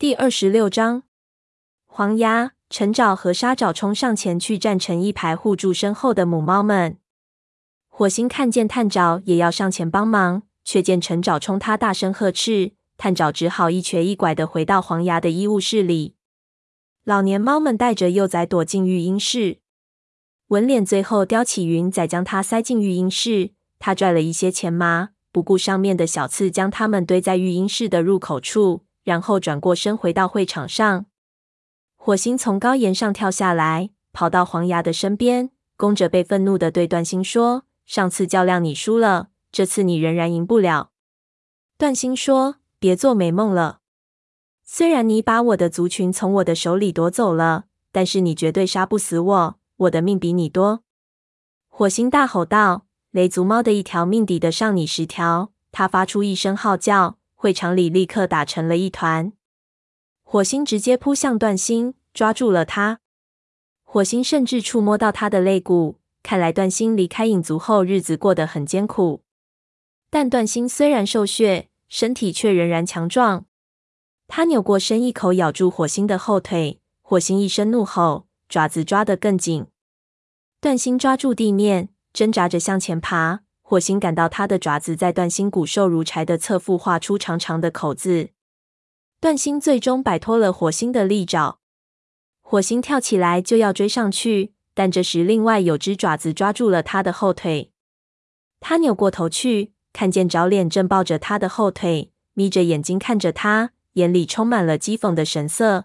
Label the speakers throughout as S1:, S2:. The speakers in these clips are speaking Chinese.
S1: 第二十六章，黄牙、陈爪和沙爪冲上前去，站成一排护住身后的母猫们。火星看见探爪也要上前帮忙，却见陈爪冲他大声呵斥，探爪只好一瘸一拐的回到黄牙的医务室里。老年猫们带着幼崽躲进育婴室。纹脸最后叼起云仔，将它塞进育婴室。他拽了一些钱麻，不顾上面的小刺，将它们堆在育婴室的入口处。然后转过身回到会场上，火星从高岩上跳下来，跑到黄牙的身边，弓着背，愤怒的对段星说：“上次较量你输了，这次你仍然赢不了。”段星说：“别做美梦了。虽然你把我的族群从我的手里夺走了，但是你绝对杀不死我，我的命比你多。”火星大吼道：“雷族猫的一条命抵得上你十条！”他发出一声号叫。会场里立刻打成了一团，火星直接扑向段星，抓住了他。火星甚至触摸到他的肋骨，看来段星离开影族后日子过得很艰苦。但段星虽然受血，身体却仍然强壮。他扭过身，一口咬住火星的后腿。火星一声怒吼，爪子抓得更紧。段星抓住地面，挣扎着向前爬。火星感到他的爪子在段星骨瘦如柴的侧腹划出长长的口子。段星最终摆脱了火星的利爪。火星跳起来就要追上去，但这时另外有只爪子抓住了他的后腿。他扭过头去，看见爪脸正抱着他的后腿，眯着眼睛看着他，眼里充满了讥讽的神色。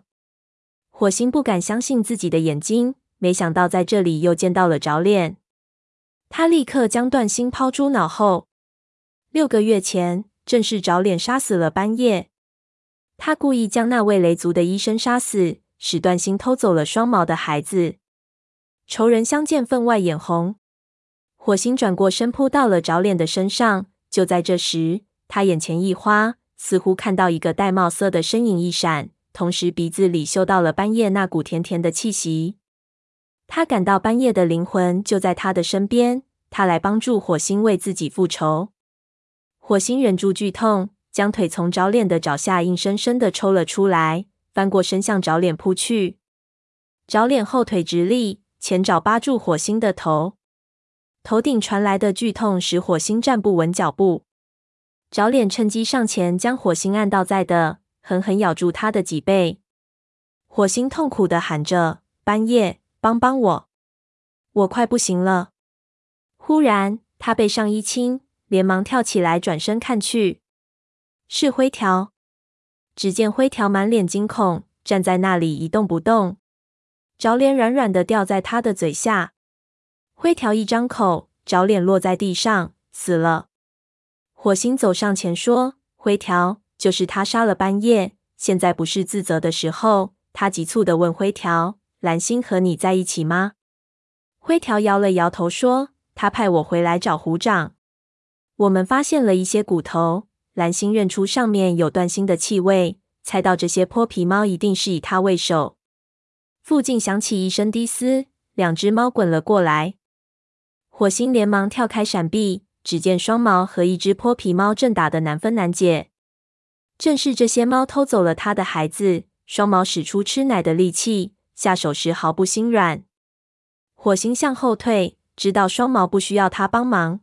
S1: 火星不敢相信自己的眼睛，没想到在这里又见到了爪脸。他立刻将段星抛诸脑后。六个月前，正是找脸杀死了斑叶。他故意将那位雷族的医生杀死，使段星偷走了双毛的孩子。仇人相见，分外眼红。火星转过身扑到了找脸的身上。就在这时，他眼前一花，似乎看到一个玳瑁色的身影一闪，同时鼻子里嗅到了斑叶那股甜甜的气息。他感到斑夜的灵魂就在他的身边，他来帮助火星为自己复仇。火星忍住剧痛，将腿从着脸的脚下硬生生的抽了出来，翻过身向着脸扑去。着脸后腿直立，前爪扒住火星的头，头顶传来的剧痛使火星站不稳脚步。爪脸趁机上前将火星按倒在地，狠狠咬住他的脊背。火星痛苦的喊着：“斑夜！”帮帮我，我快不行了！忽然，他背上一轻，连忙跳起来，转身看去，是灰条。只见灰条满脸惊恐，站在那里一动不动，着脸软软的掉在他的嘴下。灰条一张口，着脸落在地上，死了。火星走上前说：“灰条，就是他杀了斑叶，现在不是自责的时候。”他急促的问灰条。蓝星和你在一起吗？灰条摇了摇头说：“他派我回来找虎掌。我们发现了一些骨头，蓝星认出上面有断星的气味，猜到这些泼皮猫一定是以他为首。”附近响起一声低嘶，两只猫滚了过来。火星连忙跳开闪避，只见双毛和一只泼皮猫正打得难分难解。正是这些猫偷走了他的孩子。双毛使出吃奶的力气。下手时毫不心软，火星向后退，知道双毛不需要他帮忙。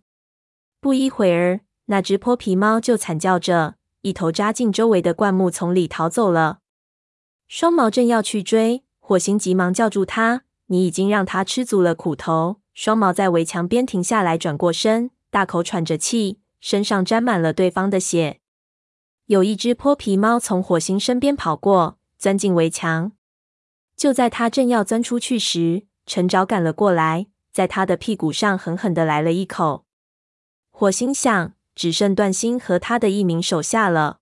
S1: 不一会儿，那只泼皮猫就惨叫着，一头扎进周围的灌木丛里逃走了。双毛正要去追，火星急忙叫住他：“你已经让他吃足了苦头。”双毛在围墙边停下来，转过身，大口喘着气，身上沾满了对方的血。有一只泼皮猫从火星身边跑过，钻进围墙。就在他正要钻出去时，陈爪赶了过来，在他的屁股上狠狠的来了一口。火星想，只剩段星和他的一名手下了。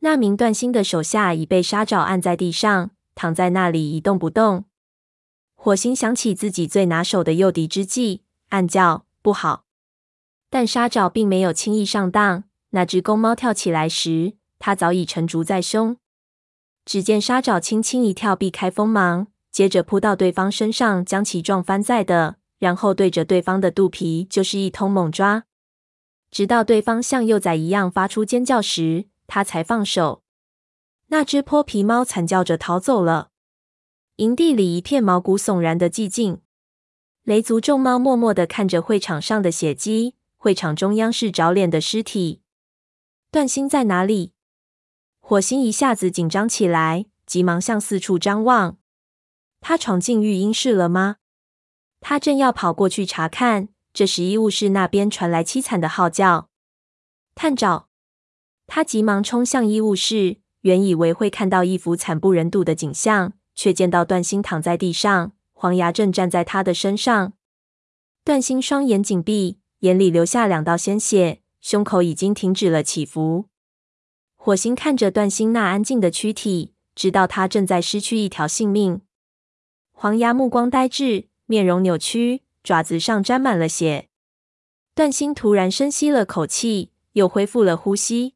S1: 那名段星的手下已被沙爪按在地上，躺在那里一动不动。火星想起自己最拿手的诱敌之计，暗叫不好。但沙爪并没有轻易上当。那只公猫跳起来时，它早已成竹在胸。只见沙爪轻轻一跳，避开锋芒，接着扑到对方身上，将其撞翻在地，然后对着对方的肚皮就是一通猛抓，直到对方像幼崽一样发出尖叫时，他才放手。那只泼皮猫惨叫着逃走了。营地里一片毛骨悚然的寂静。雷族众猫默默地看着会场上的血迹，会场中央是着脸的尸体。段星在哪里？火星一下子紧张起来，急忙向四处张望。他闯进育婴室了吗？他正要跑过去查看，这时医务室那边传来凄惨的号叫：“探长！”他急忙冲向医务室，原以为会看到一幅惨不忍睹的景象，却见到段星躺在地上。黄牙正站在他的身上，段星双眼紧闭，眼里流下两道鲜血，胸口已经停止了起伏。火星看着段星那安静的躯体，知道他正在失去一条性命。黄牙目光呆滞，面容扭曲，爪子上沾满了血。段星突然深吸了口气，又恢复了呼吸。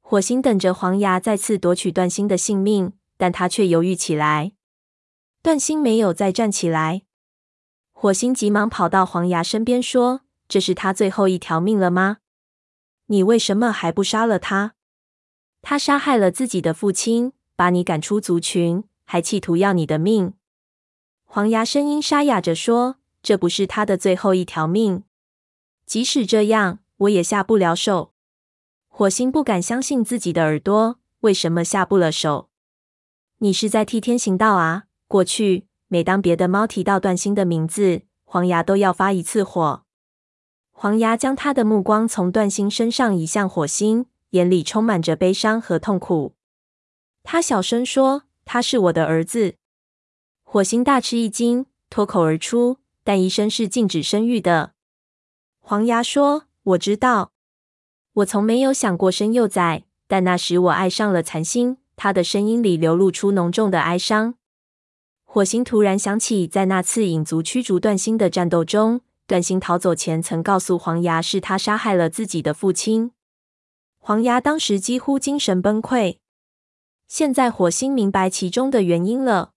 S1: 火星等着黄牙再次夺取段星的性命，但他却犹豫起来。段星没有再站起来，火星急忙跑到黄牙身边说：“这是他最后一条命了吗？你为什么还不杀了他？他杀害了自己的父亲，把你赶出族群，还企图要你的命。”黄牙声音沙哑着说：“这不是他的最后一条命，即使这样，我也下不了手。”火星不敢相信自己的耳朵，为什么下不了手？你是在替天行道啊？过去，每当别的猫提到段星的名字，黄牙都要发一次火。黄牙将他的目光从段星身上移向火星，眼里充满着悲伤和痛苦。他小声说：“他是我的儿子。”火星大吃一惊，脱口而出：“但医生是禁止生育的。”黄牙说：“我知道，我从没有想过生幼崽，但那时我爱上了残星。”他的声音里流露出浓重的哀伤。火星突然想起，在那次影族驱逐段星的战斗中，段星逃走前曾告诉黄牙，是他杀害了自己的父亲。黄牙当时几乎精神崩溃。现在火星明白其中的原因了。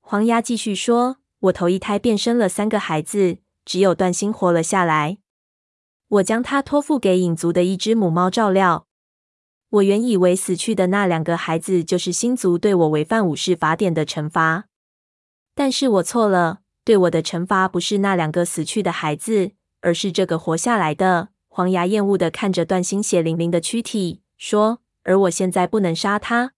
S1: 黄牙继续说：“我头一胎便生了三个孩子，只有段星活了下来。我将他托付给影族的一只母猫照料。我原以为死去的那两个孩子就是星族对我违反武士法典的惩罚。”但是我错了，对我的惩罚不是那两个死去的孩子，而是这个活下来的。黄牙厌恶地看着段星血淋淋的躯体，说：“而我现在不能杀他，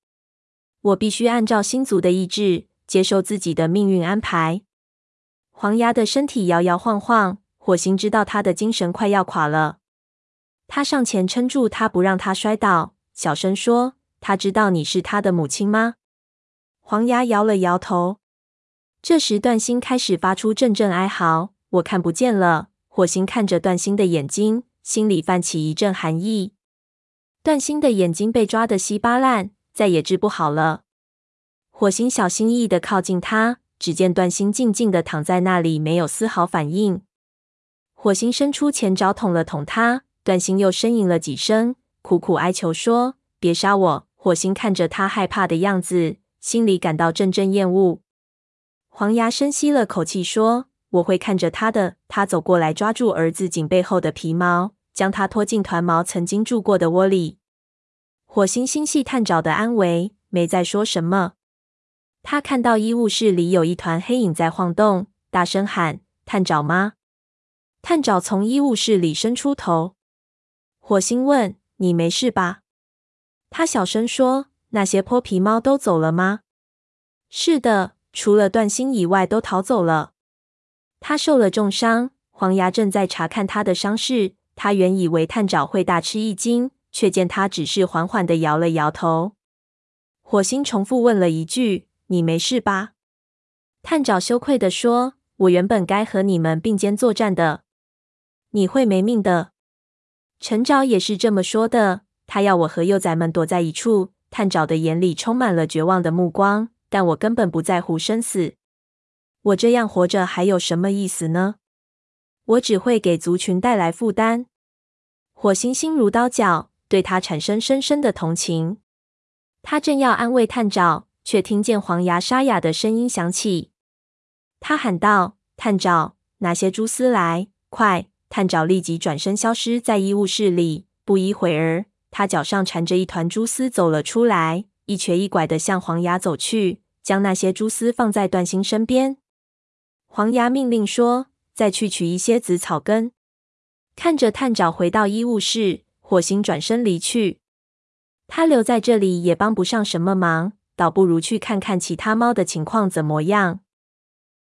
S1: 我必须按照星族的意志，接受自己的命运安排。”黄牙的身体摇摇晃晃，火星知道他的精神快要垮了，他上前撑住他，不让他摔倒，小声说：“他知道你是他的母亲吗？”黄牙摇了摇头。这时，段星开始发出阵阵哀嚎。我看不见了。火星看着段星的眼睛，心里泛起一阵寒意。段星的眼睛被抓得稀巴烂，再也治不好了。火星小心翼翼的靠近他，只见段星静静的躺在那里，没有丝毫反应。火星伸出前爪捅了捅他，段星又呻吟了几声，苦苦哀求说：“别杀我。”火星看着他害怕的样子，心里感到阵阵厌恶。黄牙深吸了口气，说：“我会看着他的。”他走过来，抓住儿子颈背后的皮毛，将他拖进团毛曾经住过的窝里。火星心系探爪的安危，没再说什么。他看到医务室里有一团黑影在晃动，大声喊：“探爪吗？”探爪从医务室里伸出头。火星问：“你没事吧？”他小声说：“那些泼皮猫都走了吗？”“是的。”除了段星以外，都逃走了。他受了重伤，黄牙正在查看他的伤势。他原以为探长会大吃一惊，却见他只是缓缓地摇了摇头。火星重复问了一句：“你没事吧？”探长羞愧地说：“我原本该和你们并肩作战的，你会没命的。”陈爪也是这么说的。他要我和幼崽们躲在一处。探长的眼里充满了绝望的目光。但我根本不在乎生死，我这样活着还有什么意思呢？我只会给族群带来负担。火星心如刀绞，对他产生深深的同情。他正要安慰探长，却听见黄牙沙哑的声音响起。他喊道：“探长，拿些蛛丝来，快！”探长立即转身消失在医务室里。不一会儿，他脚上缠着一团蛛丝走了出来。一瘸一拐地向黄牙走去，将那些蛛丝放在段星身边。黄牙命令说：“再去取一些紫草根。”看着探长回到医务室，火星转身离去。他留在这里也帮不上什么忙，倒不如去看看其他猫的情况怎么样。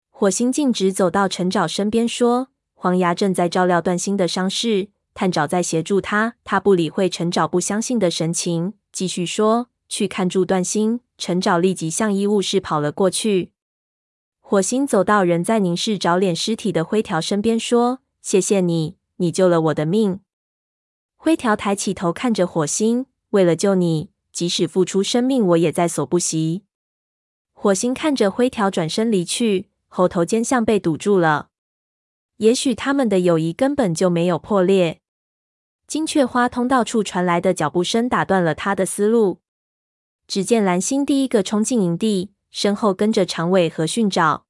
S1: 火星径直走到陈沼身边，说：“黄牙正在照料段星的伤势，探长在协助他。”他不理会陈沼不相信的神情，继续说：“去看住段星。”陈沼立即向医务室跑了过去。火星走到仍在凝视找脸尸体的灰条身边，说：“谢谢你，你救了我的命。”灰条抬起头看着火星：“为了救你，即使付出生命，我也在所不惜。”火星看着灰条转身离去，喉头尖像被堵住了。也许他们的友谊根本就没有破裂。金雀花通道处传来的脚步声打断了他的思路。只见蓝星第一个冲进营地。身后跟着长尾和训爪。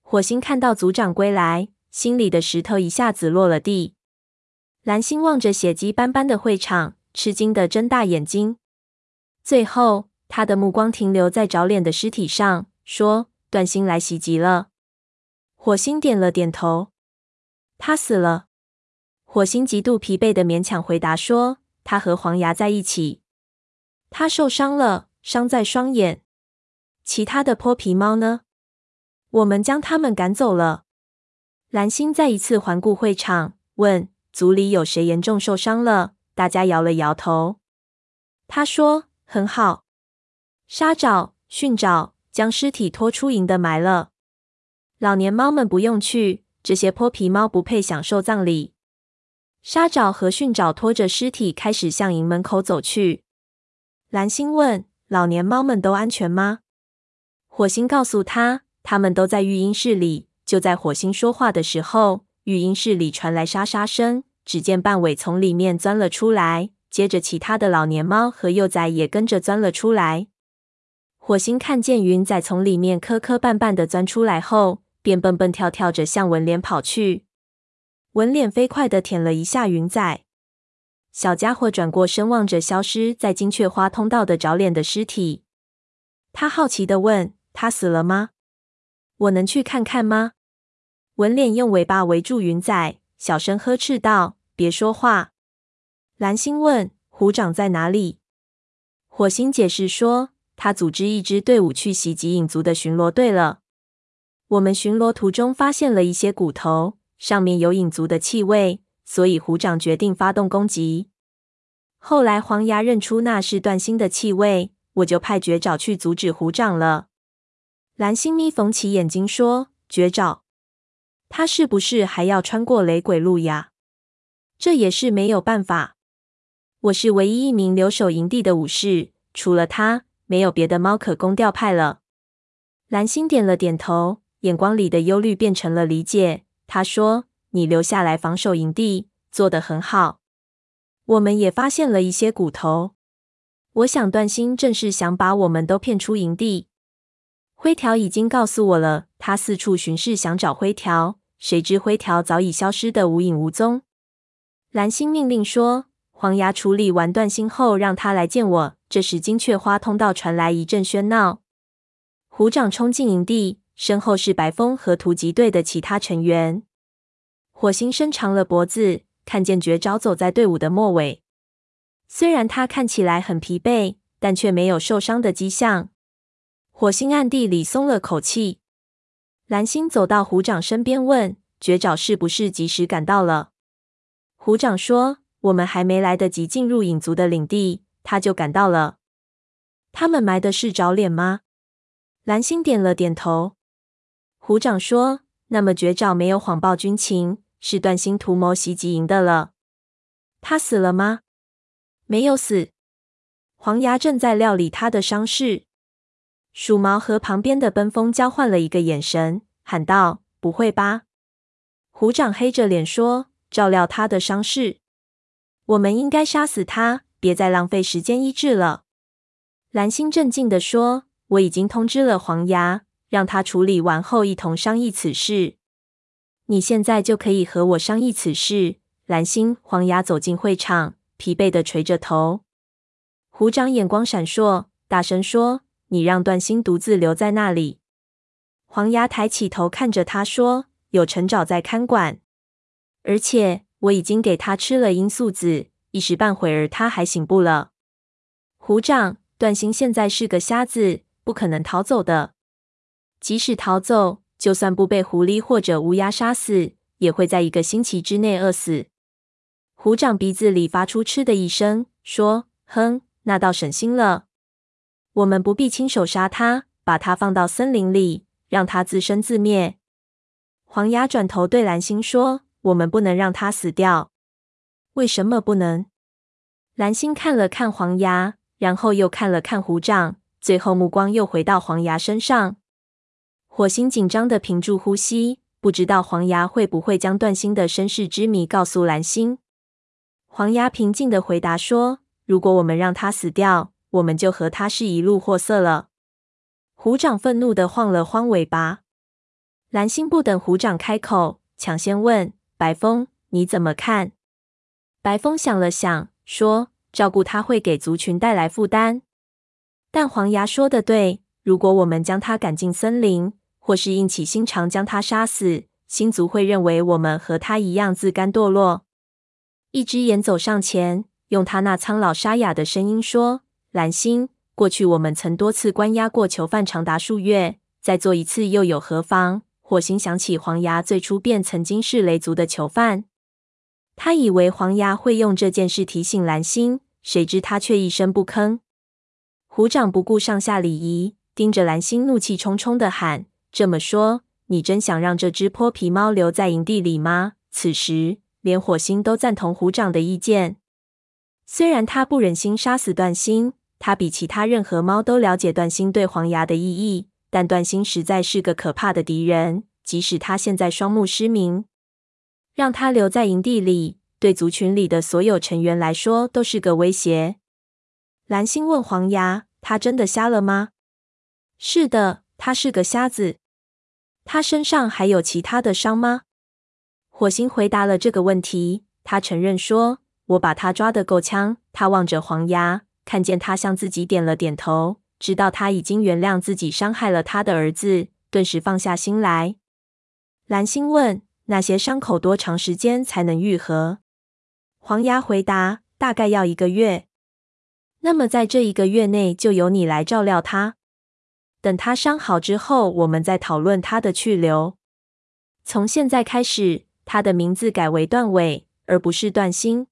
S1: 火星看到组长归来，心里的石头一下子落了地。蓝星望着血迹斑斑的会场，吃惊的睁大眼睛。最后，他的目光停留在找脸的尸体上，说：“段星来袭击了。”火星点了点头。他死了。火星极度疲惫的勉强回答说：“他和黄牙在一起。他受伤了，伤在双眼。”其他的泼皮猫呢？我们将他们赶走了。蓝星再一次环顾会场，问：“组里有谁严重受伤了？”大家摇了摇头。他说：“很好。”沙爪、训爪将尸体拖出营的埋了。老年猫们不用去，这些泼皮猫不配享受葬礼。沙爪和训爪拖着尸体开始向营门口走去。蓝星问：“老年猫们都安全吗？”火星告诉他，他们都在育婴室里。就在火星说话的时候，育婴室里传来沙沙声。只见半尾从里面钻了出来，接着其他的老年猫和幼崽也跟着钻了出来。火星看见云仔从里面磕磕绊绊的钻出来后，便蹦蹦跳跳着向文脸跑去。文脸飞快的舔了一下云仔。小家伙转过身望着消失在金雀花通道的找脸的尸体，他好奇的问。他死了吗？我能去看看吗？文脸用尾巴围住云仔，小声呵斥道：“别说话。”蓝星问：“虎掌在哪里？”火星解释说：“他组织一支队伍去袭击影族的巡逻队了。我们巡逻途中发现了一些骨头，上面有影族的气味，所以虎掌决定发动攻击。后来黄牙认出那是段星的气味，我就派绝爪去阻止虎掌了。”蓝星眯缝起眼睛说：“绝爪，他是不是还要穿过雷鬼路呀？这也是没有办法。我是唯一一名留守营地的武士，除了他，没有别的猫可供调派了。”蓝星点了点头，眼光里的忧虑变成了理解。他说：“你留下来防守营地，做得很好。我们也发现了一些骨头。我想段星正是想把我们都骗出营地。”灰条已经告诉我了，他四处巡视，想找灰条，谁知灰条早已消失的无影无踪。蓝星命令说：“黄牙处理完断星后，让他来见我。”这时，金雀花通道传来一阵喧闹，虎掌冲进营地，身后是白风和突击队的其他成员。火星伸长了脖子，看见绝招走在队伍的末尾，虽然他看起来很疲惫，但却没有受伤的迹象。火星暗地里松了口气。蓝星走到虎掌身边，问：“绝爪是不是及时赶到了？”虎掌说：“我们还没来得及进入影族的领地，他就赶到了。”他们埋的是找脸吗？蓝星点了点头。虎掌说：“那么绝爪没有谎报军情，是断心图谋袭击营的了。他死了吗？没有死。黄牙正在料理他的伤势。”鼠毛和旁边的奔风交换了一个眼神，喊道：“不会吧？”虎掌黑着脸说：“照料他的伤势，我们应该杀死他，别再浪费时间医治了。”蓝星镇静地说：“我已经通知了黄牙，让他处理完后一同商议此事。你现在就可以和我商议此事。”蓝星、黄牙走进会场，疲惫地垂着头。虎掌眼光闪烁。大声说：“你让段星独自留在那里。”黄牙抬起头看着他说：“有陈沼在看管，而且我已经给他吃了罂粟子，一时半会儿他还醒不了。”虎掌，段星现在是个瞎子，不可能逃走的。即使逃走，就算不被狐狸或者乌鸦杀死，也会在一个星期之内饿死。虎掌鼻子里发出嗤的一声，说：“哼，那倒省心了。我们不必亲手杀他，把他放到森林里，让他自生自灭。”黄牙转头对蓝星说：“我们不能让他死掉。”为什么不能？蓝星看了看黄牙，然后又看了看胡帐，最后目光又回到黄牙身上。火星紧张的屏住呼吸，不知道黄牙会不会将段星的身世之谜告诉蓝星。黄牙平静的回答说：“如果我们让他死掉，我们就和他是一路货色了。”虎掌愤怒地晃了晃尾巴。蓝星不等虎掌开口，抢先问：“白风，你怎么看？”白风想了想，说：“照顾他会给族群带来负担，但黄牙说的对，如果我们将他赶进森林。”或是硬起心肠将他杀死，星族会认为我们和他一样自甘堕落。一只眼走上前，用他那苍老沙哑的声音说：“蓝星，过去我们曾多次关押过囚犯长达数月，再做一次又有何妨？”火星想起黄牙最初便曾经是雷族的囚犯，他以为黄牙会用这件事提醒蓝星，谁知他却一声不吭。虎掌不顾上下礼仪，盯着蓝星，怒气冲冲地喊。这么说，你真想让这只泼皮猫留在营地里吗？此时，连火星都赞同虎掌的意见。虽然他不忍心杀死段星，他比其他任何猫都了解段星对黄牙的意义，但段星实在是个可怕的敌人。即使他现在双目失明，让他留在营地里，对族群里的所有成员来说都是个威胁。蓝星问黄牙：“他真的瞎了吗？”“是的，他是个瞎子。”他身上还有其他的伤吗？火星回答了这个问题。他承认说：“我把他抓得够呛。”他望着黄牙，看见他向自己点了点头，知道他已经原谅自己伤害了他的儿子，顿时放下心来。蓝星问：“那些伤口多长时间才能愈合？”黄牙回答：“大概要一个月。”那么在这一个月内，就由你来照料他。等他伤好之后，我们再讨论他的去留。从现在开始，他的名字改为段尾，而不是段星。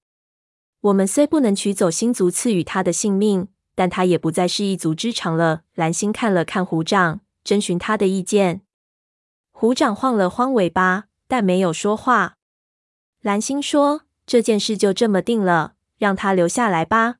S1: 我们虽不能取走星族赐予他的性命，但他也不再是一族之长了。蓝星看了看虎掌，征询他的意见。虎掌晃了晃尾巴，但没有说话。蓝星说：“这件事就这么定了，让他留下来吧。”